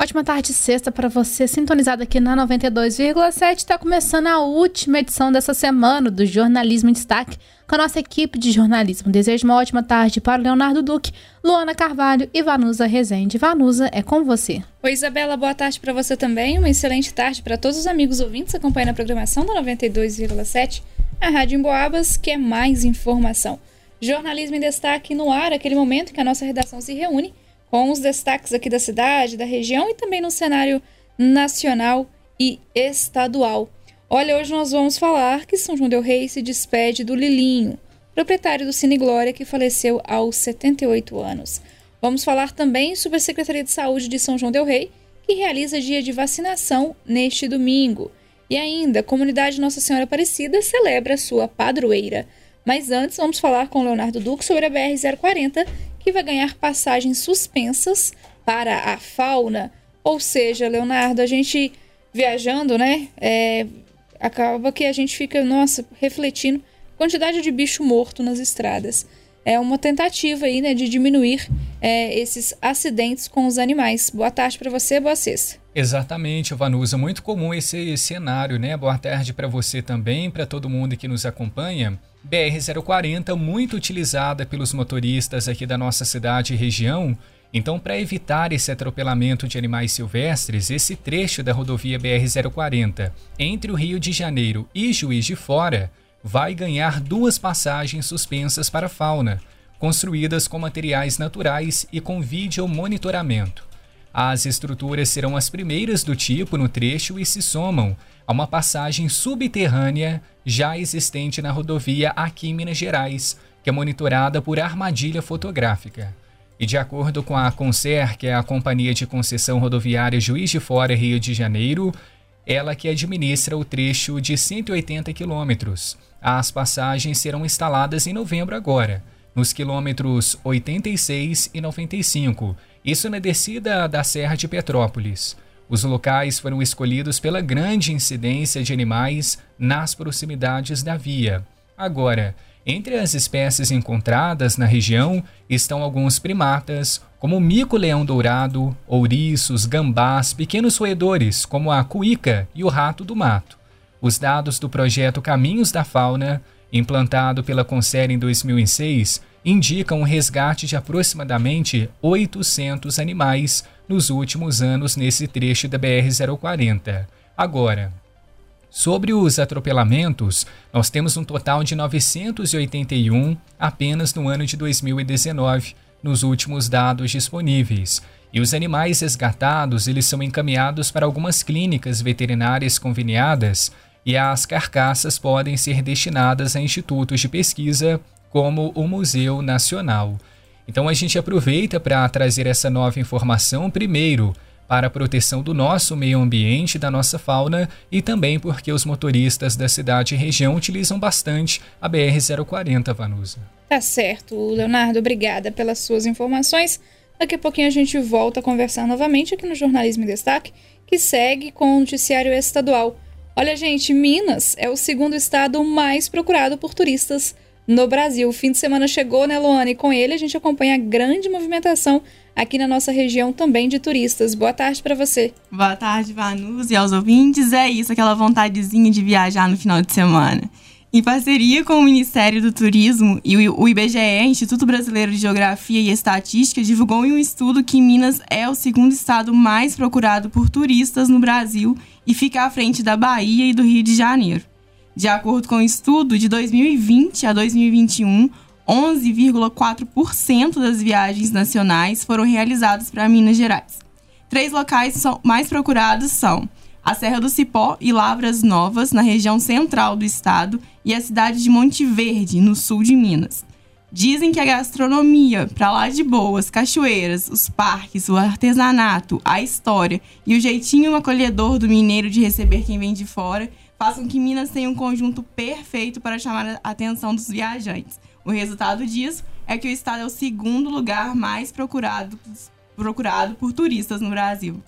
Ótima tarde sexta para você, sintonizado aqui na 92,7. Está começando a última edição dessa semana do Jornalismo em Destaque com a nossa equipe de jornalismo. Desejo uma ótima tarde para Leonardo Duque, Luana Carvalho e Vanusa Rezende. Vanusa, é com você. Oi, Isabela, boa tarde para você também. Uma excelente tarde para todos os amigos ouvintes acompanhando a programação da 92,7, a Rádio Emboabas, que é mais informação. Jornalismo em Destaque no ar, aquele momento que a nossa redação se reúne com os destaques aqui da cidade, da região e também no cenário nacional e estadual. Olha, hoje nós vamos falar que São João del Rei se despede do Lilinho, proprietário do Cine Glória que faleceu aos 78 anos. Vamos falar também sobre a Secretaria de Saúde de São João del Rei, que realiza dia de vacinação neste domingo. E ainda, a comunidade Nossa Senhora Aparecida celebra sua padroeira. Mas antes, vamos falar com Leonardo Duque sobre a BR-040, que vai ganhar passagens suspensas para a fauna. Ou seja, Leonardo, a gente viajando, né? É, acaba que a gente fica, nossa, refletindo quantidade de bicho morto nas estradas. É uma tentativa aí, né, de diminuir é, esses acidentes com os animais. Boa tarde para você, boa sexta. Exatamente, Vanusa. Muito comum esse cenário, né? Boa tarde para você também, para todo mundo que nos acompanha. BR-040, muito utilizada pelos motoristas aqui da nossa cidade e região. Então, para evitar esse atropelamento de animais silvestres, esse trecho da rodovia BR-040 entre o Rio de Janeiro e Juiz de Fora vai ganhar duas passagens suspensas para fauna, construídas com materiais naturais e com vídeo monitoramento. As estruturas serão as primeiras do tipo no trecho e se somam a uma passagem subterrânea já existente na rodovia aqui em Minas Gerais, que é monitorada por armadilha fotográfica. E de acordo com a Concer, que é a Companhia de Concessão Rodoviária Juiz de Fora Rio de Janeiro, ela que administra o trecho de 180 quilômetros. As passagens serão instaladas em novembro agora, nos quilômetros 86 e 95, isso na descida da Serra de Petrópolis. Os locais foram escolhidos pela grande incidência de animais nas proximidades da via. Agora, entre as espécies encontradas na região estão alguns primatas, como o mico-leão dourado, ouriços, gambás, pequenos roedores, como a cuíca e o rato do mato. Os dados do projeto Caminhos da Fauna, implantado pela Conser em 2006, indicam um resgate de aproximadamente 800 animais nos últimos anos nesse trecho da BR-040. Agora, sobre os atropelamentos, nós temos um total de 981 apenas no ano de 2019, nos últimos dados disponíveis. E os animais resgatados, eles são encaminhados para algumas clínicas veterinárias conveniadas e as carcaças podem ser destinadas a institutos de pesquisa como o Museu Nacional. Então a gente aproveita para trazer essa nova informação primeiro para a proteção do nosso meio ambiente, da nossa fauna e também porque os motoristas da cidade e região utilizam bastante a BR-040, Vanusa. Tá certo, Leonardo, obrigada pelas suas informações. Daqui a pouquinho a gente volta a conversar novamente aqui no Jornalismo em Destaque, que segue com o noticiário estadual. Olha, gente, Minas é o segundo estado mais procurado por turistas no Brasil. O fim de semana chegou, né, Luana? E com ele a gente acompanha a grande movimentação aqui na nossa região também de turistas. Boa tarde para você. Boa tarde, Vanus e aos ouvintes. É isso, aquela vontadezinha de viajar no final de semana. Em parceria com o Ministério do Turismo e o IBGE, Instituto Brasileiro de Geografia e Estatística, divulgou em um estudo que Minas é o segundo estado mais procurado por turistas no Brasil e fica à frente da Bahia e do Rio de Janeiro. De acordo com o um estudo, de 2020 a 2021, 11,4% das viagens nacionais foram realizadas para Minas Gerais. Três locais mais procurados são a Serra do Cipó e Lavras Novas, na região central do estado, e a cidade de Monte Verde, no sul de Minas. Dizem que a gastronomia, para lá de boas, cachoeiras, os parques, o artesanato, a história e o jeitinho acolhedor do mineiro de receber quem vem de fora façam que Minas tenha um conjunto perfeito para chamar a atenção dos viajantes. O resultado disso é que o estado é o segundo lugar mais procurado, procurado por turistas no Brasil.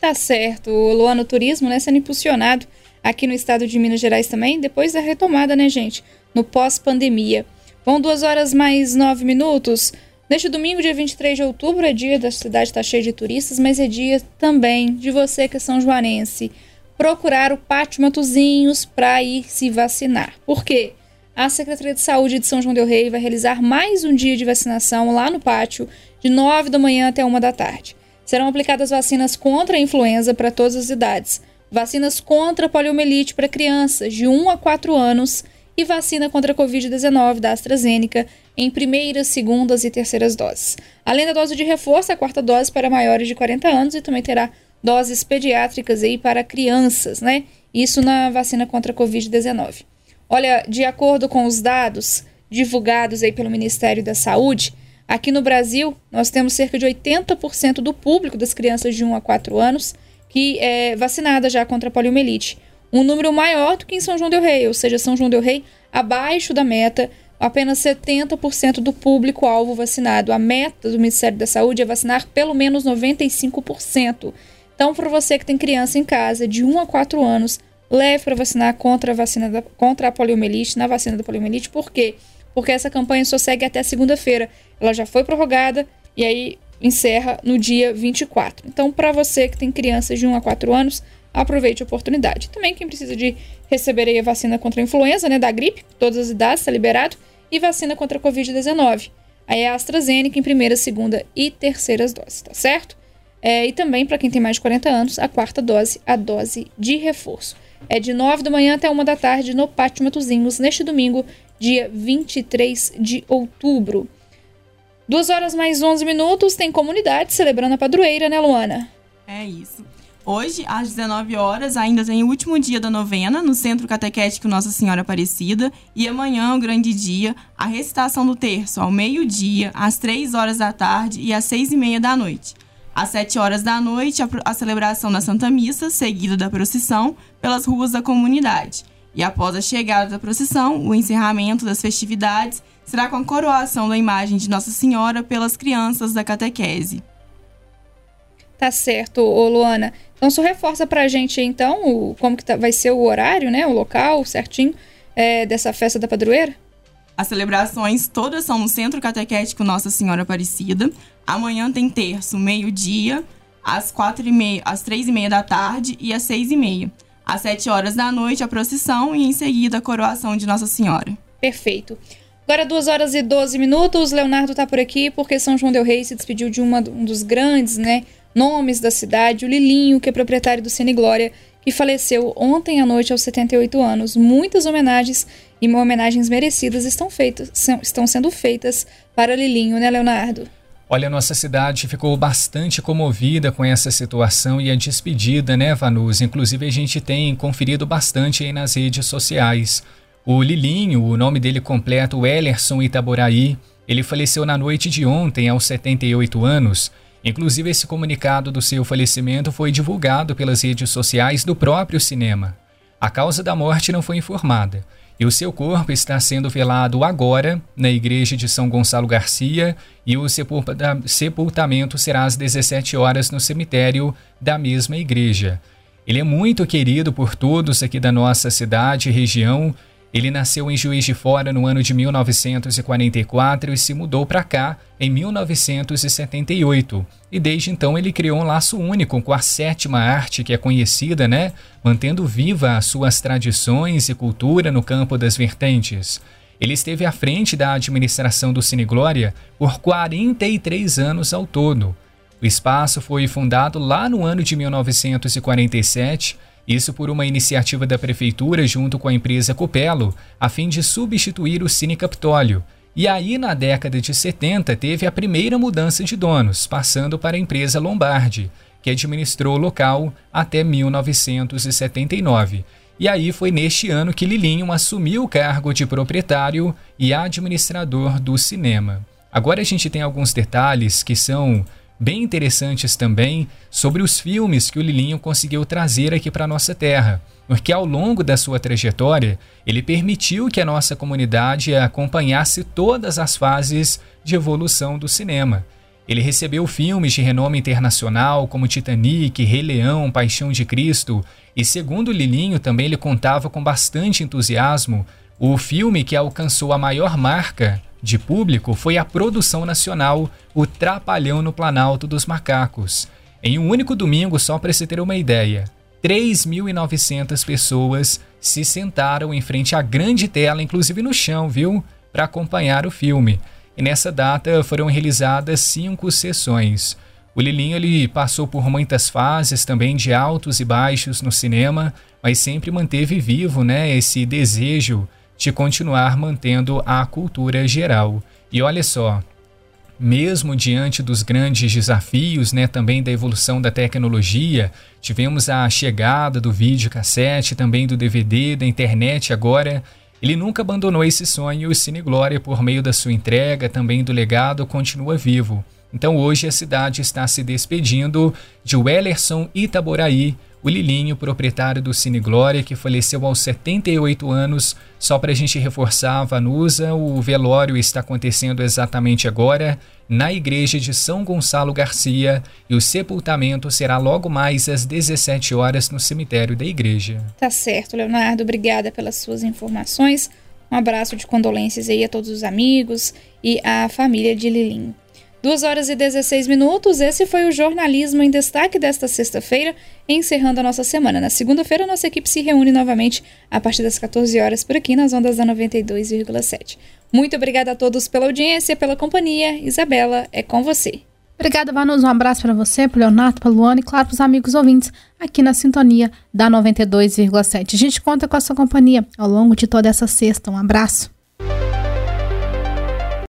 Tá certo. O Luano Turismo, né, sendo impulsionado aqui no estado de Minas Gerais também, depois da retomada, né, gente? No pós-pandemia. Vão duas horas mais nove minutos. Neste domingo, dia 23 de outubro, é dia da cidade estar tá cheia de turistas, mas é dia também de você que é São Joanense procurar o Pátio Matozinhos para ir se vacinar. Por quê? A Secretaria de Saúde de São João del Rei vai realizar mais um dia de vacinação lá no pátio, de 9 da manhã até 1 da tarde. Serão aplicadas vacinas contra a influenza para todas as idades, vacinas contra a poliomielite para crianças de 1 a 4 anos e vacina contra a Covid-19 da AstraZeneca em primeiras, segundas e terceiras doses. Além da dose de reforço, a quarta dose para maiores de 40 anos e também terá doses pediátricas aí para crianças, né? Isso na vacina contra a Covid-19. Olha, de acordo com os dados divulgados aí pelo Ministério da Saúde, aqui no Brasil nós temos cerca de 80% do público das crianças de 1 a 4 anos que é vacinada já contra a poliomielite. Um número maior do que em São João del Rei, ou seja, São João del Rei abaixo da meta, apenas 70% do público-alvo vacinado. A meta do Ministério da Saúde é vacinar pelo menos 95%. Então, para você que tem criança em casa de 1 a 4 anos, leve para vacinar contra a vacina da, contra a poliomielite, na vacina da poliomielite. Por quê? Porque essa campanha só segue até segunda-feira. Ela já foi prorrogada e aí encerra no dia 24. Então, para você que tem crianças de 1 a 4 anos, aproveite a oportunidade. Também quem precisa de receber a vacina contra a influenza, né, da gripe, todas as idades, está liberado, e vacina contra a Covid-19. Aí é a AstraZeneca em primeira, segunda e terceiras doses, tá certo? É, e também, para quem tem mais de 40 anos, a quarta dose, a dose de reforço. É de 9 da manhã até 1 da tarde no Pátio Matozinhos, neste domingo, dia 23 de outubro. Duas horas mais 11 minutos, tem comunidade celebrando a padroeira, né, Luana? É isso. Hoje, às 19 horas, ainda tem o último dia da novena no Centro Catequético Nossa Senhora Aparecida. E amanhã, o grande dia, a recitação do terço ao meio-dia, às 3 horas da tarde e às 6 e meia da noite. Às 7 horas da noite, a, celebração da Santa Missa, seguida da procissão pelas ruas da comunidade. E após a chegada da procissão, o encerramento das festividades será com a coroação da imagem de Nossa Senhora pelas crianças da catequese. Tá certo, ô Luana. Então, só reforça pra gente, então, o, como que tá, vai ser o horário, né? O local certinho é, dessa festa da padroeira? As celebrações todas são no Centro Catequético Nossa Senhora Aparecida. Amanhã tem terço, meio-dia, às quatro e meia, às três e meia da tarde e às seis e meia. Às sete horas da noite, a procissão e em seguida a coroação de Nossa Senhora. Perfeito. Agora, duas horas e doze minutos. Leonardo está por aqui porque São João Del Rei se despediu de uma, um dos grandes né, nomes da cidade, o Lilinho, que é proprietário do Cine Glória, que faleceu ontem à noite aos 78 anos. Muitas homenagens e homenagens merecidas estão, estão sendo feitas para Lilinho, né, Leonardo? Olha, nossa cidade ficou bastante comovida com essa situação e a despedida, né, Vanus? Inclusive, a gente tem conferido bastante aí nas redes sociais. O Lilinho, o nome dele completo, Ellerson Itaboraí, ele faleceu na noite de ontem, aos 78 anos. Inclusive, esse comunicado do seu falecimento foi divulgado pelas redes sociais do próprio cinema. A causa da morte não foi informada e o seu corpo está sendo velado agora na igreja de São Gonçalo Garcia e o sepultamento será às 17 horas no cemitério da mesma igreja. Ele é muito querido por todos aqui da nossa cidade e região ele nasceu em Juiz de Fora no ano de 1944 e se mudou para cá em 1978. E desde então ele criou um laço único com a sétima arte que é conhecida, né? Mantendo viva as suas tradições e cultura no campo das vertentes. Ele esteve à frente da administração do Cine Glória por 43 anos ao todo. O espaço foi fundado lá no ano de 1947 isso por uma iniciativa da prefeitura junto com a empresa Copelo, a fim de substituir o Cine Capitólio. E aí, na década de 70, teve a primeira mudança de donos, passando para a empresa Lombardi, que administrou o local até 1979. E aí foi neste ano que Lilinho assumiu o cargo de proprietário e administrador do cinema. Agora a gente tem alguns detalhes que são bem interessantes também sobre os filmes que o Lilinho conseguiu trazer aqui para nossa terra, porque ao longo da sua trajetória, ele permitiu que a nossa comunidade acompanhasse todas as fases de evolução do cinema. Ele recebeu filmes de renome internacional como Titanic, Rei Leão, Paixão de Cristo, e segundo Lilinho também ele contava com bastante entusiasmo o filme que alcançou a maior marca de público foi a produção nacional O Trapalhão no Planalto dos Macacos. Em um único domingo, só para se ter uma ideia, 3.900 pessoas se sentaram em frente à grande tela, inclusive no chão, viu? Para acompanhar o filme. E nessa data foram realizadas cinco sessões. O Lilinho ele passou por muitas fases também de altos e baixos no cinema, mas sempre manteve vivo, né, esse desejo de continuar mantendo a cultura geral. E olha só, mesmo diante dos grandes desafios, né, também da evolução da tecnologia, tivemos a chegada do vídeo cassete, também do DVD, da internet agora. Ele nunca abandonou esse sonho e o Cine Glória, por meio da sua entrega, também do legado, continua vivo. Então hoje a cidade está se despedindo de Wellerson Itaboraí, o Lilinho, proprietário do Cine Glória, que faleceu aos 78 anos. Só para a gente reforçar, Vanusa, o velório está acontecendo exatamente agora na igreja de São Gonçalo Garcia e o sepultamento será logo mais às 17 horas no cemitério da igreja. Tá certo, Leonardo. Obrigada pelas suas informações. Um abraço de condolências aí a todos os amigos e à família de Lilinho. 2 horas e 16 minutos. Esse foi o jornalismo em destaque desta sexta-feira, encerrando a nossa semana. Na segunda-feira, nossa equipe se reúne novamente a partir das 14 horas por aqui nas ondas da 92,7. Muito obrigada a todos pela audiência, pela companhia. Isabela, é com você. Obrigada, Vanus. Um abraço para você, para Leonardo, para Luana e, claro, para os amigos ouvintes aqui na sintonia da 92,7. A gente conta com a sua companhia ao longo de toda essa sexta. Um abraço.